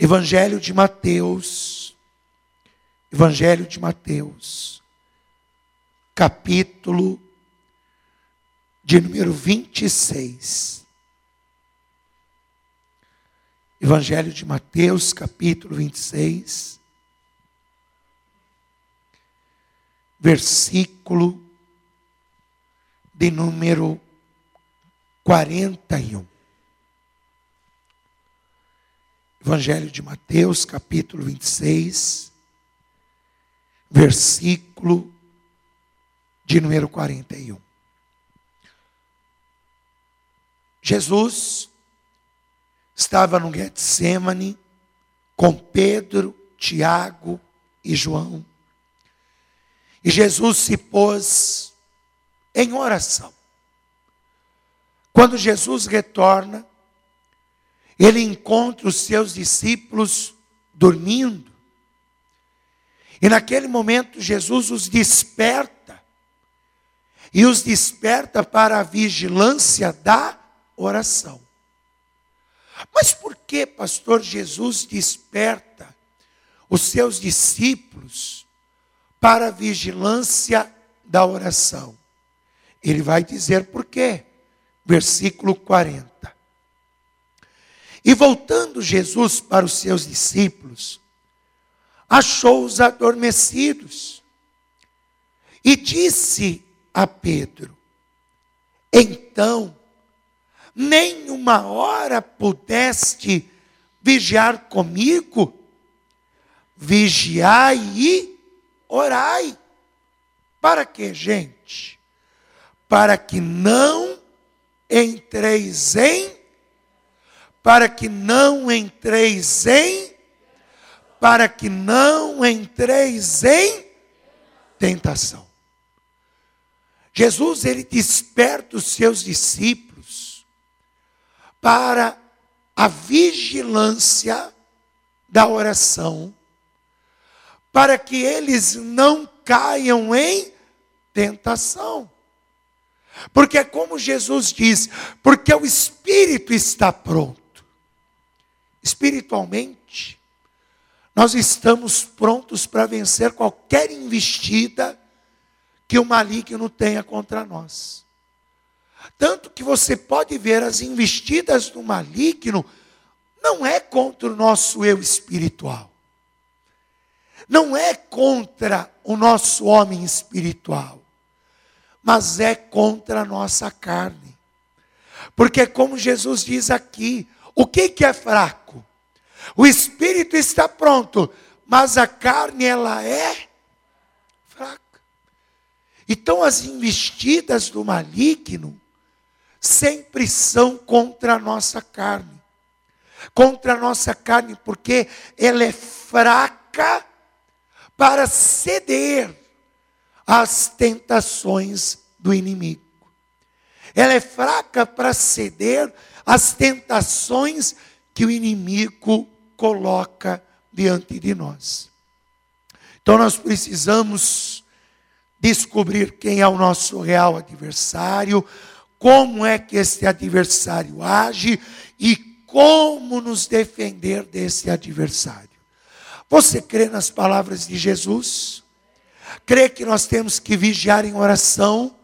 Evangelho de Mateus, Evangelho de Mateus, capítulo de número 26. Evangelho de Mateus, capítulo 26, versículo de número 41. Evangelho de Mateus, capítulo 26, versículo de número 41. Jesus estava no Getsemane com Pedro, Tiago e João. E Jesus se pôs em oração. Quando Jesus retorna, ele encontra os seus discípulos dormindo. E naquele momento Jesus os desperta. E os desperta para a vigilância da oração. Mas por que, pastor Jesus desperta os seus discípulos para a vigilância da oração? Ele vai dizer por quê. Versículo 40. E voltando Jesus para os seus discípulos, achou-os adormecidos e disse a Pedro: Então, nem uma hora pudeste vigiar comigo? Vigiai e orai. Para que, gente? Para que não entreis em para que não entreis em, para que não entreis em tentação. Jesus, ele desperta os seus discípulos para a vigilância da oração, para que eles não caiam em tentação. Porque é como Jesus diz, porque o espírito está pronto espiritualmente, nós estamos prontos para vencer qualquer investida que o maligno tenha contra nós. Tanto que você pode ver as investidas do maligno não é contra o nosso eu espiritual. Não é contra o nosso homem espiritual, mas é contra a nossa carne. Porque como Jesus diz aqui, o que, que é fraco? O espírito está pronto, mas a carne ela é fraca. Então as investidas do maligno sempre são contra a nossa carne. Contra a nossa carne, porque ela é fraca para ceder às tentações do inimigo. Ela é fraca para ceder as tentações que o inimigo coloca diante de nós. Então nós precisamos descobrir quem é o nosso real adversário, como é que esse adversário age e como nos defender desse adversário. Você crê nas palavras de Jesus? Crê que nós temos que vigiar em oração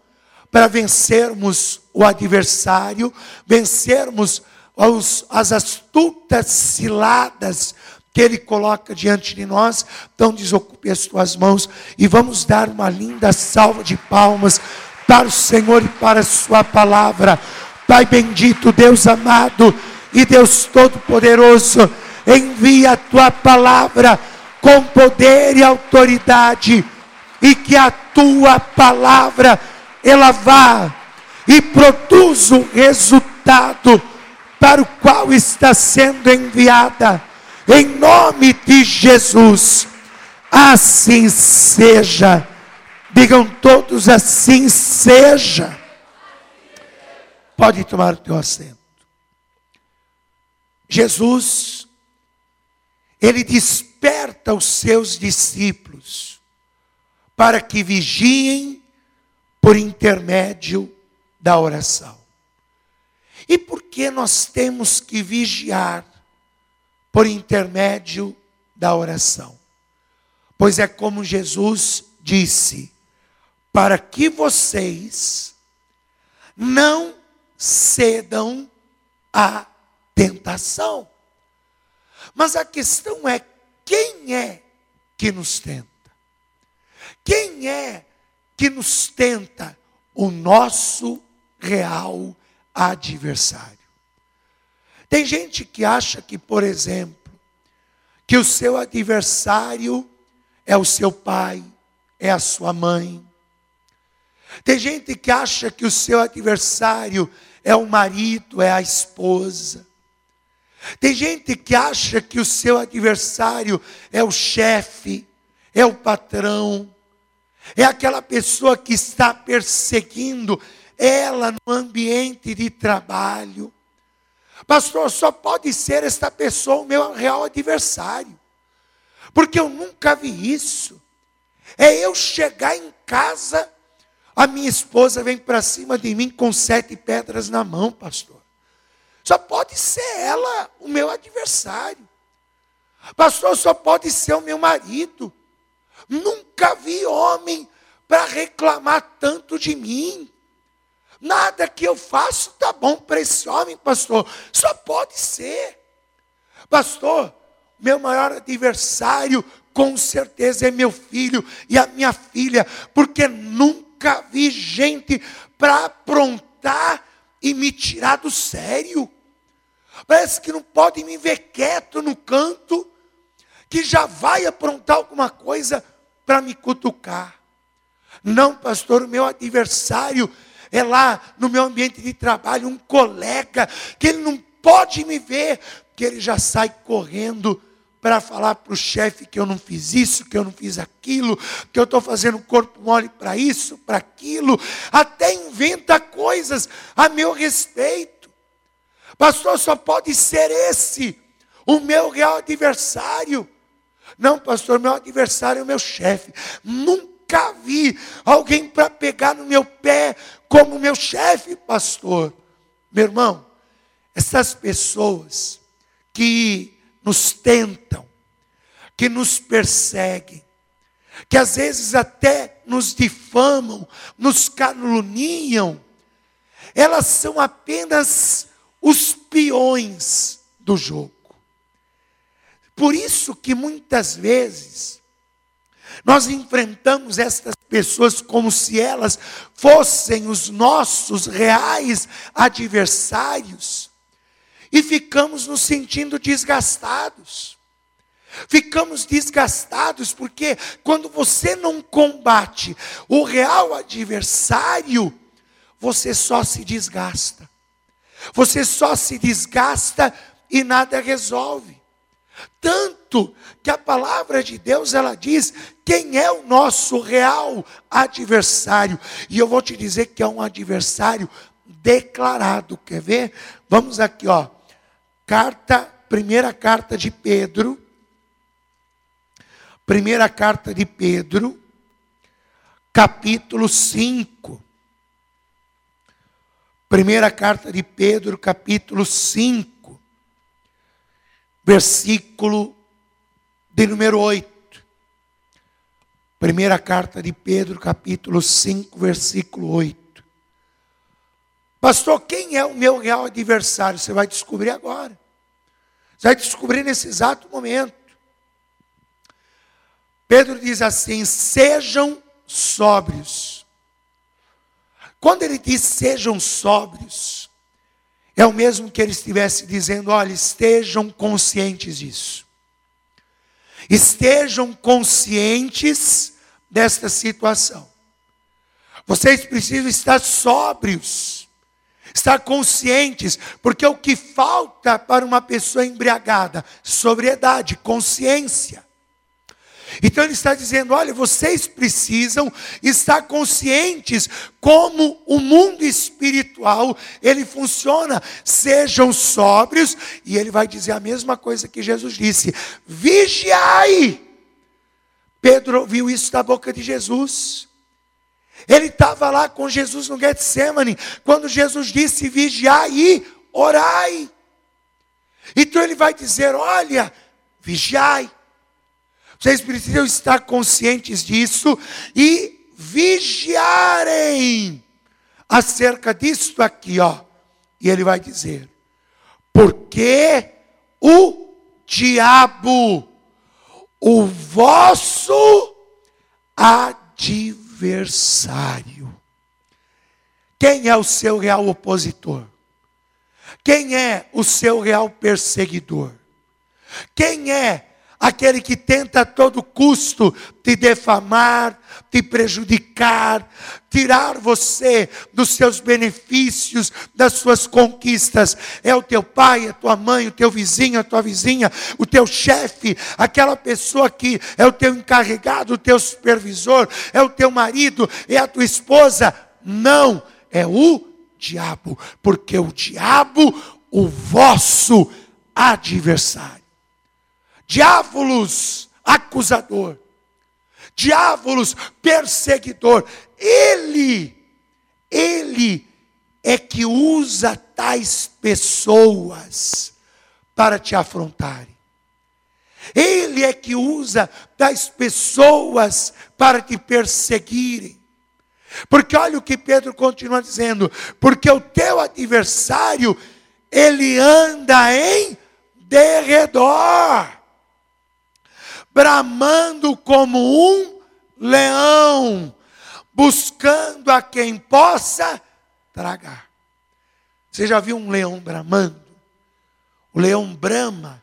para vencermos o adversário, vencermos os, as astutas ciladas que ele coloca diante de nós. Então, desocupe as tuas mãos e vamos dar uma linda salva de palmas para o Senhor e para a Sua palavra. Pai bendito, Deus amado e Deus Todo-Poderoso, envia a tua palavra com poder e autoridade, e que a tua palavra ela vá e produz o resultado para o qual está sendo enviada, em nome de Jesus. Assim seja. Digam todos assim seja. Pode tomar o teu assento. Jesus, ele desperta os seus discípulos para que vigiem por intermédio da oração. E por que nós temos que vigiar por intermédio da oração. Pois é como Jesus disse: para que vocês não cedam à tentação. Mas a questão é: quem é que nos tenta? Quem é que nos tenta? O nosso real adversário. Tem gente que acha que, por exemplo, que o seu adversário é o seu pai, é a sua mãe. Tem gente que acha que o seu adversário é o marido, é a esposa. Tem gente que acha que o seu adversário é o chefe, é o patrão, é aquela pessoa que está perseguindo ela no ambiente de trabalho. Pastor, só pode ser esta pessoa o meu real adversário, porque eu nunca vi isso. É eu chegar em casa, a minha esposa vem para cima de mim com sete pedras na mão, pastor. Só pode ser ela o meu adversário. Pastor, só pode ser o meu marido. Nunca vi homem para reclamar tanto de mim. Nada que eu faço está bom para esse homem, pastor. Só pode ser. Pastor, meu maior adversário com certeza é meu filho e a minha filha, porque nunca vi gente para aprontar e me tirar do sério. Parece que não pode me ver quieto no canto, que já vai aprontar alguma coisa para me cutucar. Não, pastor, o meu adversário é lá no meu ambiente de trabalho, um colega, que ele não pode me ver, que ele já sai correndo para falar para o chefe que eu não fiz isso, que eu não fiz aquilo, que eu estou fazendo corpo mole para isso, para aquilo, até inventa coisas a meu respeito. Pastor, só pode ser esse o meu real adversário. Não, pastor, meu adversário é o meu chefe. Nunca vi alguém para pegar no meu pé como meu chefe, pastor. Meu irmão, essas pessoas que nos tentam, que nos perseguem, que às vezes até nos difamam, nos caluniam, elas são apenas os peões do jogo. Por isso que muitas vezes nós enfrentamos estas pessoas como se elas fossem os nossos reais adversários e ficamos nos sentindo desgastados. Ficamos desgastados porque quando você não combate o real adversário, você só se desgasta. Você só se desgasta e nada resolve. Tanto que a palavra de Deus ela diz quem é o nosso real adversário. E eu vou te dizer que é um adversário declarado. Quer ver? Vamos aqui, ó. Carta, primeira carta de Pedro. Primeira carta de Pedro, capítulo 5. Primeira carta de Pedro, capítulo 5, versículo de número 8. Primeira carta de Pedro, capítulo 5, versículo 8. Pastor, quem é o meu real adversário? Você vai descobrir agora. Você vai descobrir nesse exato momento. Pedro diz assim: sejam sóbrios. Quando ele diz sejam sóbrios, é o mesmo que ele estivesse dizendo: olha, estejam conscientes disso. Estejam conscientes desta situação. Vocês precisam estar sóbrios estar conscientes, porque o que falta para uma pessoa embriagada? Sobriedade, consciência. Então ele está dizendo: olha, vocês precisam estar conscientes como o mundo espiritual ele funciona. Sejam sóbrios, e ele vai dizer a mesma coisa que Jesus disse: vigiai. Pedro ouviu isso da boca de Jesus. Ele estava lá com Jesus no Getsemane, quando Jesus disse: vigiai e orai. Então ele vai dizer: olha, vigiai. Vocês precisam estar conscientes disso e vigiarem acerca disso aqui, ó. E ele vai dizer: porque o diabo, o vosso adversário. Quem é o seu real opositor? Quem é o seu real perseguidor? Quem é aquele que tenta a todo custo te defamar, te prejudicar, tirar você dos seus benefícios, das suas conquistas. É o teu pai, a tua mãe, o teu vizinho, a tua vizinha, o teu chefe, aquela pessoa que é o teu encarregado, o teu supervisor, é o teu marido, é a tua esposa. Não, é o diabo, porque o diabo, o vosso adversário diávolos acusador, diávolos perseguidor. Ele, ele é que usa tais pessoas para te afrontarem. Ele é que usa tais pessoas para te perseguirem. Porque olha o que Pedro continua dizendo: porque o teu adversário, ele anda em derredor bramando como um leão, buscando a quem possa tragar. Você já viu um leão bramando? O leão brama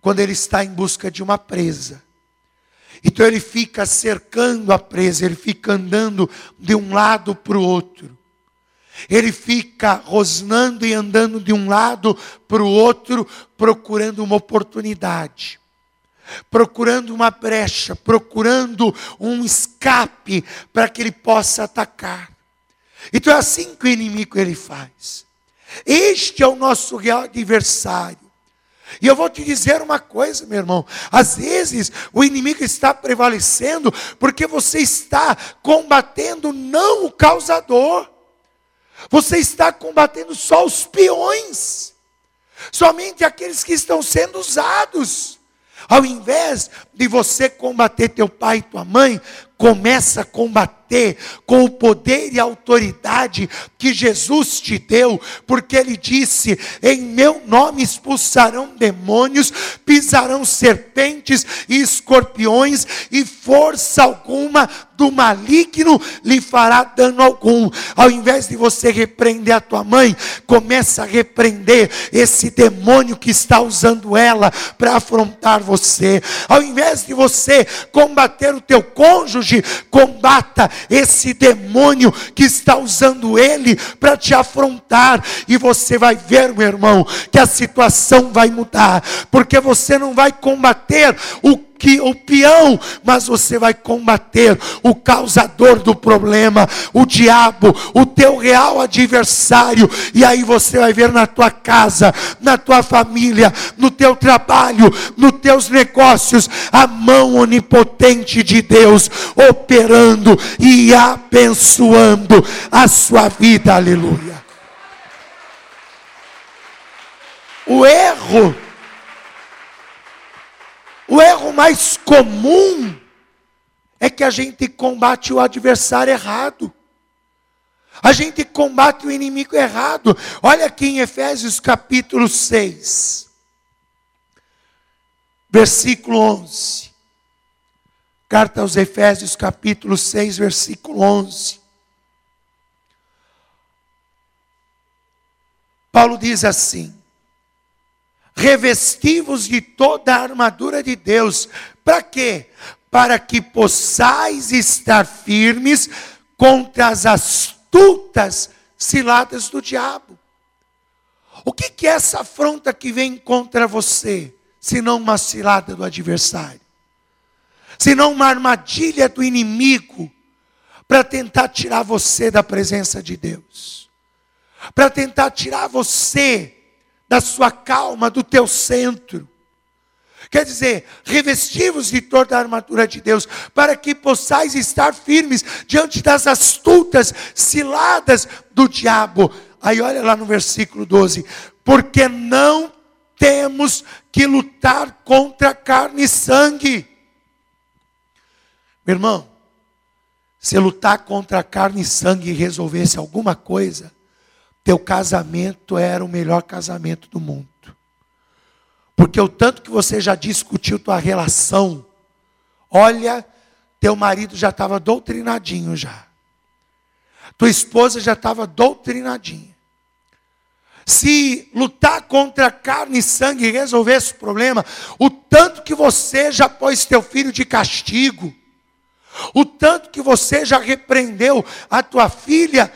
quando ele está em busca de uma presa. Então ele fica cercando a presa, ele fica andando de um lado para o outro. Ele fica rosnando e andando de um lado para o outro, procurando uma oportunidade procurando uma brecha, procurando um escape para que ele possa atacar. Então é assim que o inimigo ele faz. Este é o nosso real adversário. E eu vou te dizer uma coisa, meu irmão. Às vezes o inimigo está prevalecendo porque você está combatendo não o causador. Você está combatendo só os peões. Somente aqueles que estão sendo usados. Ao invés de você combater teu pai e tua mãe, começa a combater com o poder e autoridade que Jesus te deu, porque ele disse: "Em meu nome expulsarão demônios, pisarão serpentes e escorpiões, e força alguma do maligno lhe fará dano algum". Ao invés de você repreender a tua mãe, começa a repreender esse demônio que está usando ela para afrontar você. Ao invés de você combater o teu cônjuge, hoje, combata esse demônio que está usando ele para te afrontar, e você vai ver, meu irmão, que a situação vai mudar, porque você não vai combater o que o peão, mas você vai combater o causador do problema, o diabo, o teu real adversário, e aí você vai ver na tua casa, na tua família, no teu trabalho, nos teus negócios, a mão onipotente de Deus operando e abençoando a sua vida. Aleluia. O erro o erro mais comum é que a gente combate o adversário errado. A gente combate o inimigo errado. Olha aqui em Efésios capítulo 6, versículo 11. Carta aos Efésios capítulo 6, versículo 11. Paulo diz assim: revestivos de toda a armadura de Deus. Para quê? Para que possais estar firmes contra as astutas ciladas do diabo. O que, que é essa afronta que vem contra você, senão uma cilada do adversário? Senão uma armadilha do inimigo para tentar tirar você da presença de Deus, para tentar tirar você da sua calma, do teu centro. Quer dizer, revestivos de toda a armadura de Deus, para que possais estar firmes diante das astutas ciladas do diabo. Aí olha lá no versículo 12: porque não temos que lutar contra carne e sangue. Meu irmão, se lutar contra carne e sangue resolvesse alguma coisa, teu casamento era o melhor casamento do mundo. Porque o tanto que você já discutiu tua relação, olha, teu marido já estava doutrinadinho já. Tua esposa já estava doutrinadinha. Se lutar contra carne e sangue resolvesse o problema, o tanto que você já pôs teu filho de castigo, o tanto que você já repreendeu a tua filha,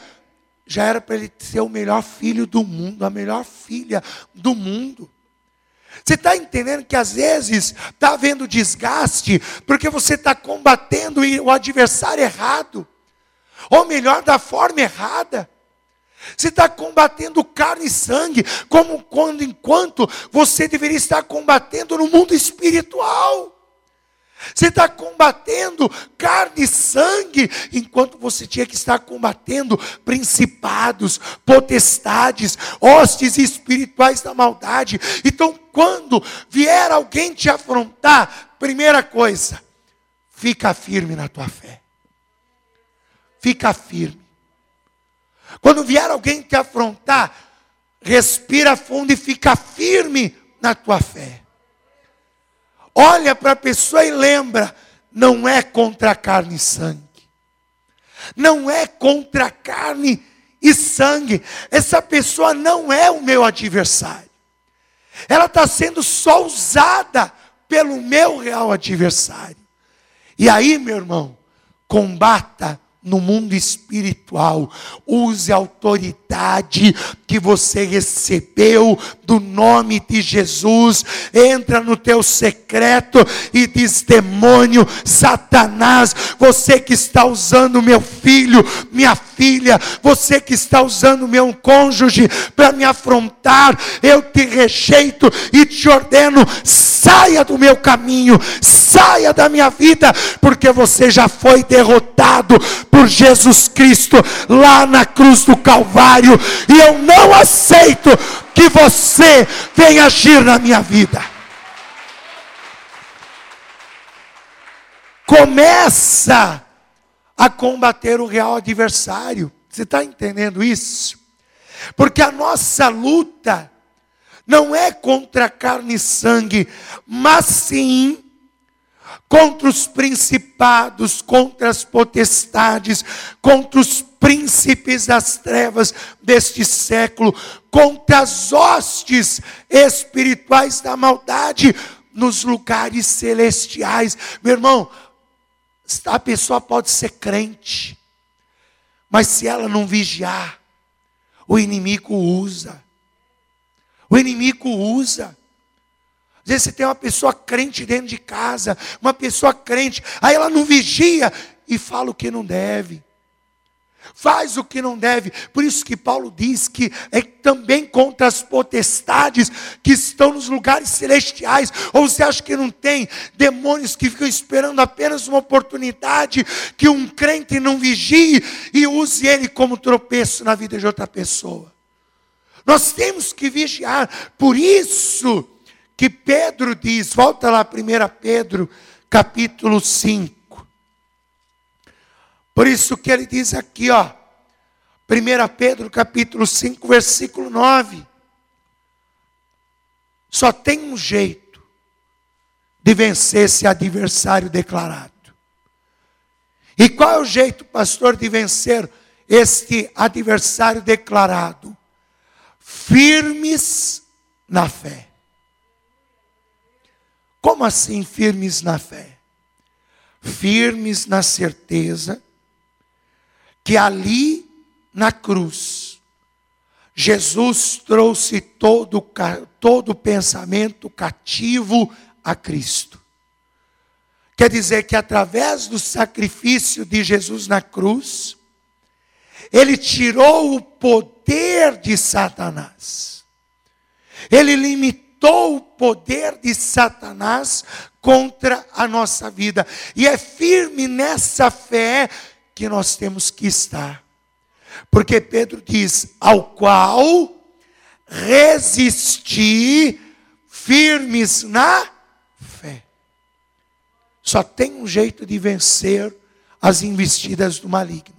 já era para ele ser o melhor filho do mundo, a melhor filha do mundo. Você está entendendo que às vezes está havendo desgaste, porque você está combatendo o adversário errado, ou melhor, da forma errada. Você está combatendo carne e sangue, como quando enquanto você deveria estar combatendo no mundo espiritual. Você está combatendo carne e sangue, enquanto você tinha que estar combatendo principados, potestades, hostes espirituais da maldade. Então, quando vier alguém te afrontar, primeira coisa, fica firme na tua fé. Fica firme. Quando vier alguém te afrontar, respira fundo e fica firme na tua fé. Olha para a pessoa e lembra: não é contra carne e sangue. Não é contra carne e sangue. Essa pessoa não é o meu adversário. Ela está sendo só usada pelo meu real adversário. E aí, meu irmão, combata no mundo espiritual. Use a autoridade que você recebeu do nome de Jesus. Entra no teu secreto e diz: demônio, Satanás, você que está usando meu filho, minha filha, você que está usando meu cônjuge para me afrontar, eu te rejeito e te ordeno: saia do meu caminho, saia da minha vida, porque você já foi derrotado por Jesus Cristo lá na cruz do Calvário, e eu não aceito que você venha agir na minha vida. Começa a combater o real adversário. Você está entendendo isso? Porque a nossa luta não é contra carne e sangue, mas sim contra os principados, contra as potestades, contra os príncipes das trevas deste século, contra as hostes espirituais da maldade nos lugares celestiais. Meu irmão, a pessoa pode ser crente, mas se ela não vigiar, o inimigo usa. O inimigo usa. Às vezes você tem uma pessoa crente dentro de casa, uma pessoa crente, aí ela não vigia e fala o que não deve. Faz o que não deve. Por isso que Paulo diz que é também contra as potestades que estão nos lugares celestiais. Ou você acha que não tem demônios que ficam esperando apenas uma oportunidade que um crente não vigie e use ele como tropeço na vida de outra pessoa? Nós temos que vigiar. Por isso que Pedro diz, volta lá 1 Pedro, capítulo 5. Por isso que ele diz aqui, ó, 1 Pedro, capítulo 5, versículo 9. Só tem um jeito de vencer esse adversário declarado. E qual é o jeito, pastor, de vencer este adversário declarado? Firmes na fé. Como assim firmes na fé? Firmes na certeza que ali na cruz, Jesus trouxe todo, todo pensamento cativo a Cristo. Quer dizer que através do sacrifício de Jesus na cruz, ele tirou o poder de Satanás. Ele limitou limitou o poder de Satanás contra a nossa vida. E é firme nessa fé que nós temos que estar. Porque Pedro diz: ao qual resisti firmes na fé. Só tem um jeito de vencer as investidas do maligno,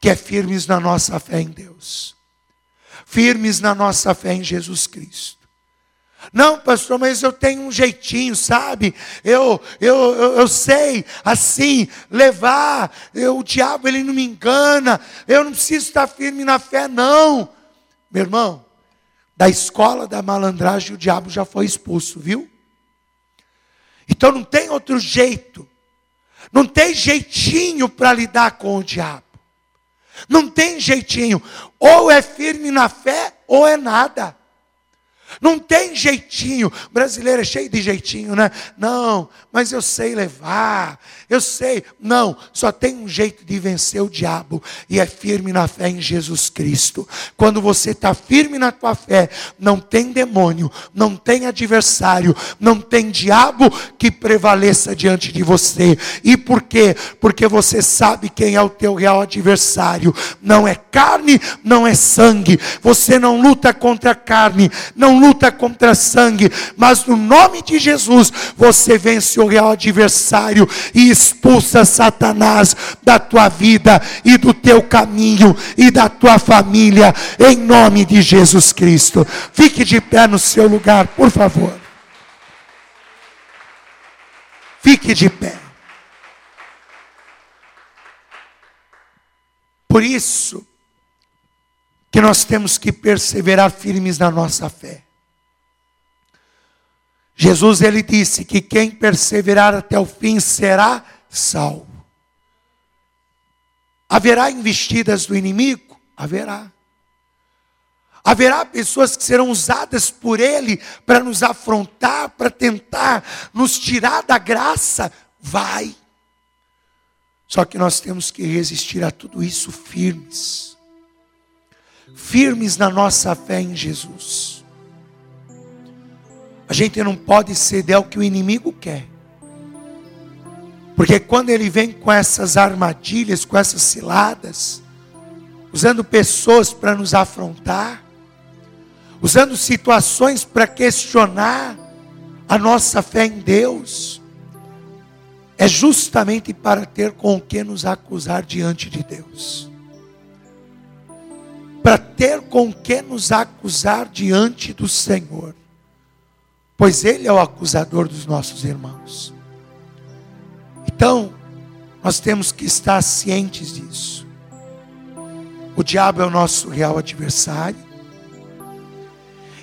que é firmes na nossa fé em Deus, firmes na nossa fé em Jesus Cristo. Não, pastor, mas eu tenho um jeitinho, sabe? Eu, eu, eu, eu sei, assim, levar. Eu, o diabo, ele não me engana. Eu não preciso estar firme na fé, não. Meu irmão, da escola da malandragem o diabo já foi expulso, viu? Então não tem outro jeito. Não tem jeitinho para lidar com o diabo. Não tem jeitinho. Ou é firme na fé, ou é nada. Não tem jeitinho. O brasileiro é cheio de jeitinho, né? Não, mas eu sei levar. Eu sei. Não, só tem um jeito de vencer o diabo. E é firme na fé em Jesus Cristo. Quando você está firme na tua fé, não tem demônio, não tem adversário, não tem diabo que prevaleça diante de você. E por quê? Porque você sabe quem é o teu real adversário. Não é carne, não é sangue. Você não luta contra a carne, não luta contra sangue, mas no nome de Jesus você vence o real adversário e expulsa Satanás da tua vida e do teu caminho e da tua família, em nome de Jesus Cristo. Fique de pé no seu lugar, por favor. Fique de pé. Por isso que nós temos que perseverar firmes na nossa fé. Jesus ele disse que quem perseverar até o fim será salvo. Haverá investidas do inimigo? Haverá. Haverá pessoas que serão usadas por ele para nos afrontar, para tentar nos tirar da graça? Vai. Só que nós temos que resistir a tudo isso firmes. Firmes na nossa fé em Jesus. A gente não pode ceder ao que o inimigo quer. Porque quando ele vem com essas armadilhas, com essas ciladas, usando pessoas para nos afrontar, usando situações para questionar a nossa fé em Deus, é justamente para ter com o que nos acusar diante de Deus. Para ter com o que nos acusar diante do Senhor pois ele é o acusador dos nossos irmãos. Então, nós temos que estar cientes disso. O diabo é o nosso real adversário.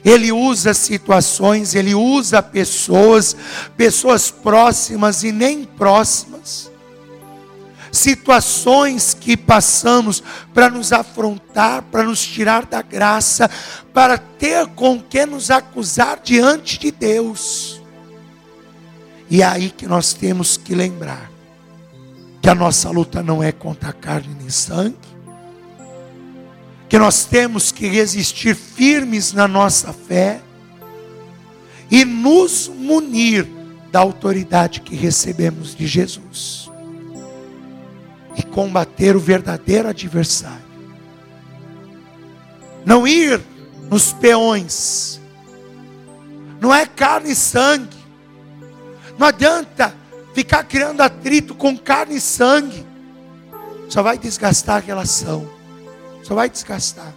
Ele usa situações, ele usa pessoas, pessoas próximas e nem próximas, situações que passamos para nos afrontar, para nos tirar da graça, para ter com que nos acusar diante de Deus. E é aí que nós temos que lembrar que a nossa luta não é contra carne nem sangue, que nós temos que resistir firmes na nossa fé e nos munir da autoridade que recebemos de Jesus e combater o verdadeiro adversário. Não ir nos peões, não é carne e sangue, não adianta ficar criando atrito com carne e sangue, só vai desgastar a relação, só vai desgastar.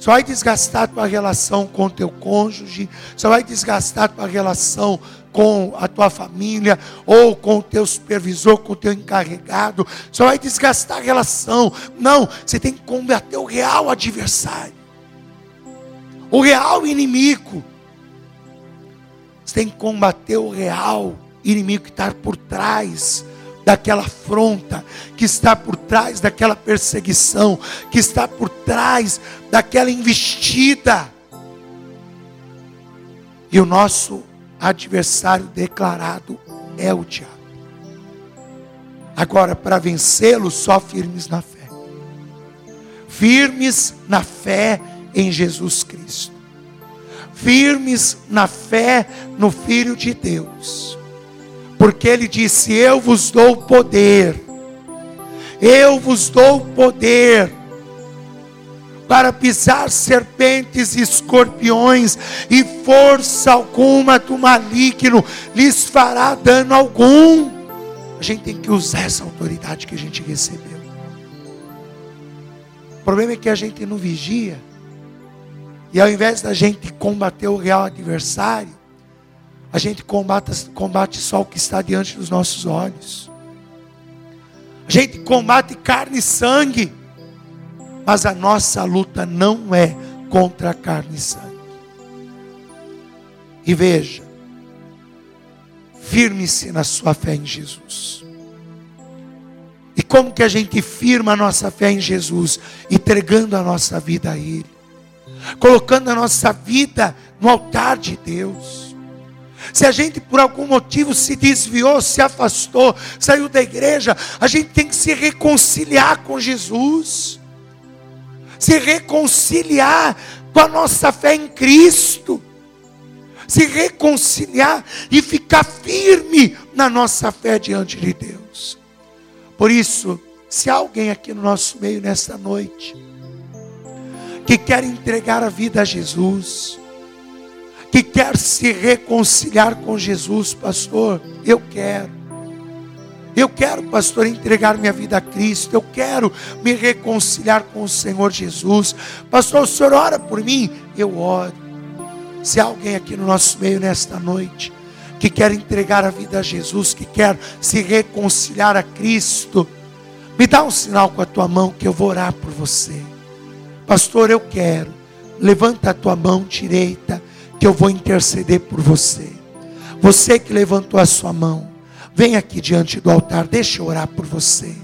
Só vai desgastar a tua relação com teu cônjuge, só vai desgastar a tua relação com a tua família, ou com o teu supervisor, com o teu encarregado, só vai desgastar a relação. Não, você tem que combater o real adversário, o real inimigo. Você tem que combater o real inimigo que está por trás daquela afronta, que está por trás daquela perseguição, que está por trás daquela investida. E o nosso adversário declarado é o diabo. Agora, para vencê-lo, só firmes na fé. Firmes na fé em Jesus Cristo. Firmes na fé no Filho de Deus. Porque ele disse: Eu vos dou poder. Eu vos dou poder para pisar serpentes e escorpiões, e força alguma do maligno lhes fará dano algum. A gente tem que usar essa autoridade que a gente recebeu. O problema é que a gente não vigia. E ao invés da gente combater o real adversário, a gente combate, combate só o que está diante dos nossos olhos. A gente combate carne e sangue. Mas a nossa luta não é contra a carne e sangue. E veja, firme-se na sua fé em Jesus. E como que a gente firma a nossa fé em Jesus? Entregando a nossa vida a Ele, colocando a nossa vida no altar de Deus. Se a gente por algum motivo se desviou, se afastou, saiu da igreja, a gente tem que se reconciliar com Jesus, se reconciliar com a nossa fé em Cristo, se reconciliar e ficar firme na nossa fé diante de Deus. Por isso, se há alguém aqui no nosso meio nesta noite, que quer entregar a vida a Jesus, que quer se reconciliar com Jesus, pastor, eu quero. Eu quero, pastor, entregar minha vida a Cristo. Eu quero me reconciliar com o Senhor Jesus. Pastor, o senhor ora por mim? Eu oro. Se há alguém aqui no nosso meio nesta noite que quer entregar a vida a Jesus, que quer se reconciliar a Cristo, me dá um sinal com a tua mão que eu vou orar por você. Pastor, eu quero. Levanta a tua mão direita que eu vou interceder por você. Você que levantou a sua mão, vem aqui diante do altar, deixa eu orar por você.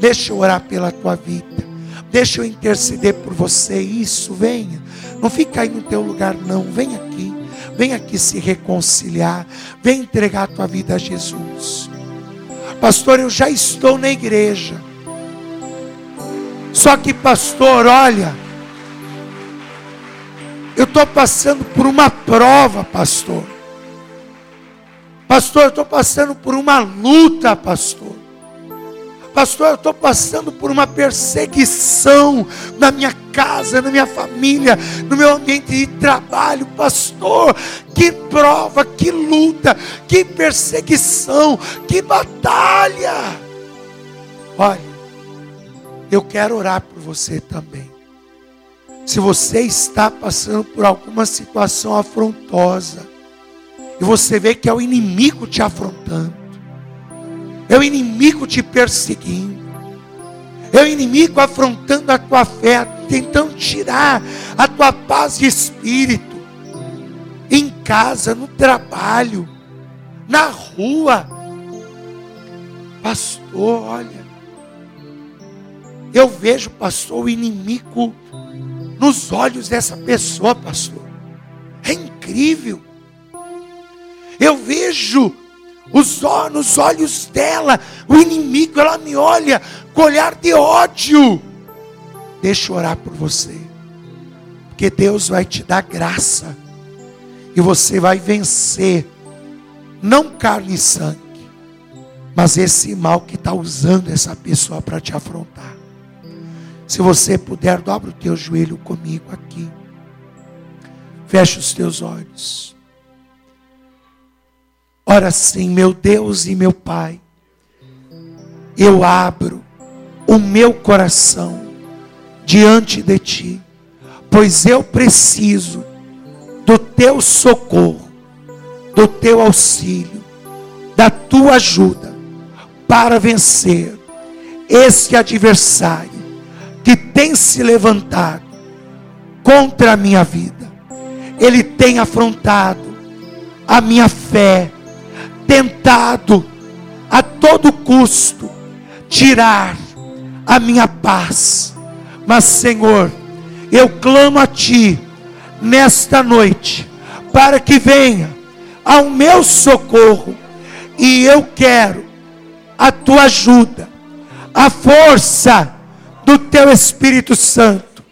Deixa eu orar pela tua vida. Deixa eu interceder por você. Isso, venha. Não fica aí no teu lugar, não. Vem aqui. Vem aqui se reconciliar. Vem entregar a tua vida a Jesus. Pastor, eu já estou na igreja. Só que, pastor, olha. Eu estou passando por uma prova, pastor. Pastor, eu estou passando por uma luta, pastor. Pastor, eu estou passando por uma perseguição na minha casa, na minha família, no meu ambiente de trabalho. Pastor, que prova, que luta, que perseguição, que batalha. Olha, eu quero orar por você também. Se você está passando por alguma situação afrontosa, e você vê que é o inimigo te afrontando, é o inimigo te perseguindo, é o inimigo afrontando a tua fé, tentando tirar a tua paz de espírito, em casa, no trabalho, na rua. Pastor, olha, eu vejo, pastor, o inimigo nos olhos dessa pessoa, pastor. É incrível. Eu vejo os, nos olhos dela, o inimigo, ela me olha com olhar de ódio. Deixa eu orar por você, porque Deus vai te dar graça, e você vai vencer, não carne e sangue, mas esse mal que está usando essa pessoa para te afrontar. Se você puder, dobra o teu joelho comigo aqui. Feche os teus olhos. Ora sim, meu Deus e meu Pai, eu abro o meu coração diante de Ti, pois eu preciso do Teu socorro, do Teu auxílio, da Tua ajuda para vencer esse adversário que tem se levantado contra a minha vida. Ele tem afrontado a minha fé, tentado a todo custo tirar a minha paz. Mas, Senhor, eu clamo a Ti nesta noite para que venha ao meu socorro e eu quero a Tua ajuda, a força do Teu Espírito Santo,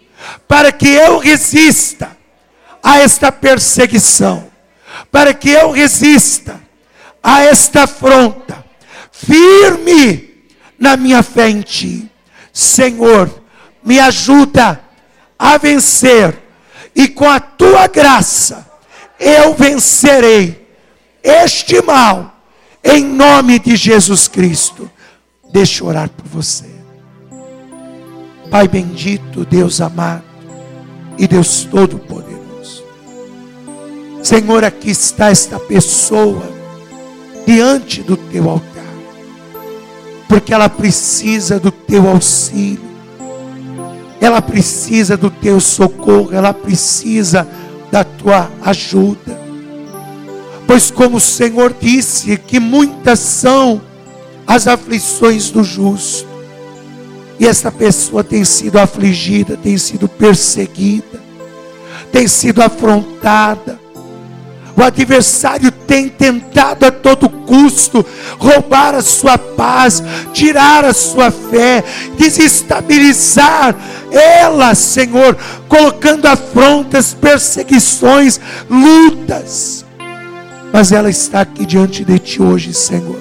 para que eu resista a esta perseguição, para que eu resista a esta afronta, firme na minha fé em Ti. Senhor, me ajuda a vencer, e com a tua graça eu vencerei este mal, em nome de Jesus Cristo. Deixa eu orar por você. Pai bendito, Deus amado e Deus Todo-Poderoso. Senhor, aqui está esta pessoa diante do teu altar, porque ela precisa do teu auxílio, ela precisa do teu socorro, ela precisa da tua ajuda. Pois, como o Senhor disse, que muitas são as aflições do justo, e esta pessoa tem sido afligida, tem sido perseguida, tem sido afrontada. O adversário tem tentado a todo custo roubar a sua paz, tirar a sua fé, desestabilizar ela, Senhor, colocando afrontas, perseguições, lutas. Mas ela está aqui diante de Ti hoje, Senhor,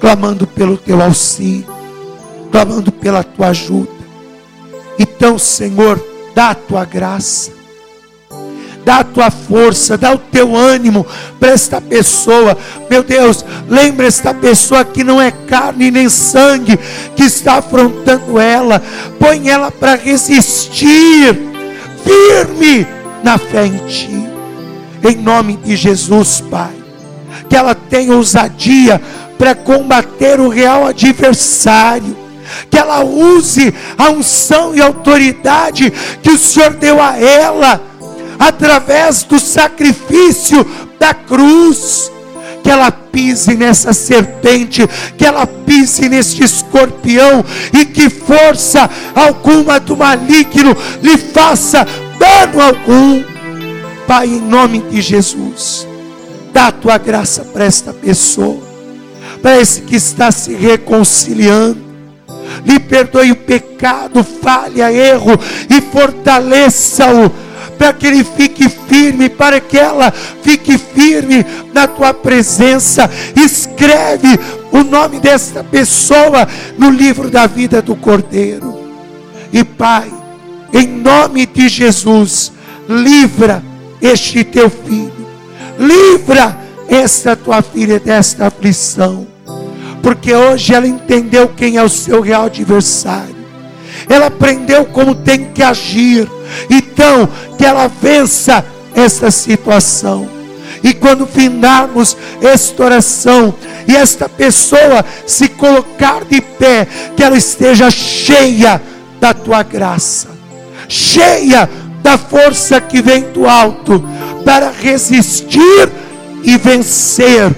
clamando pelo Teu auxílio, clamando pela Tua ajuda. Então, Senhor, dá a Tua graça, dá a Tua força, dá o Teu ânimo para esta pessoa. Meu Deus, lembra esta pessoa que não é carne nem sangue, que está afrontando ela, põe ela para resistir, firme na fé em Ti em nome de Jesus, Pai. Que ela tenha ousadia para combater o real adversário. Que ela use a unção e autoridade que o Senhor deu a ela, através do sacrifício da cruz. Que ela pise nessa serpente, que ela pise neste escorpião, e que força alguma do maligno lhe faça dano algum Pai, em nome de Jesus, dá a tua graça para esta pessoa, para esse que está se reconciliando. Lhe perdoe o pecado, falha, erro e fortaleça-o para que ele fique firme, para que ela fique firme na tua presença. Escreve o nome desta pessoa no livro da vida do Cordeiro. E Pai, em nome de Jesus, livra este teu filho. Livra esta tua filha desta aflição. Porque hoje ela entendeu quem é o seu real adversário. Ela aprendeu como tem que agir. Então, que ela vença esta situação. E quando findarmos esta oração e esta pessoa se colocar de pé, que ela esteja cheia da tua graça, cheia da força que vem do alto para resistir e vencer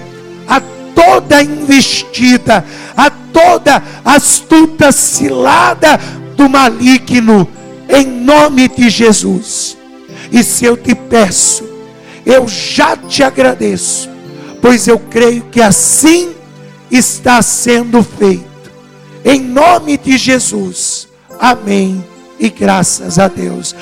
a toda investida, a toda astuta cilada do maligno, em nome de Jesus. E se eu te peço, eu já te agradeço, pois eu creio que assim está sendo feito. Em nome de Jesus. Amém. E graças a Deus.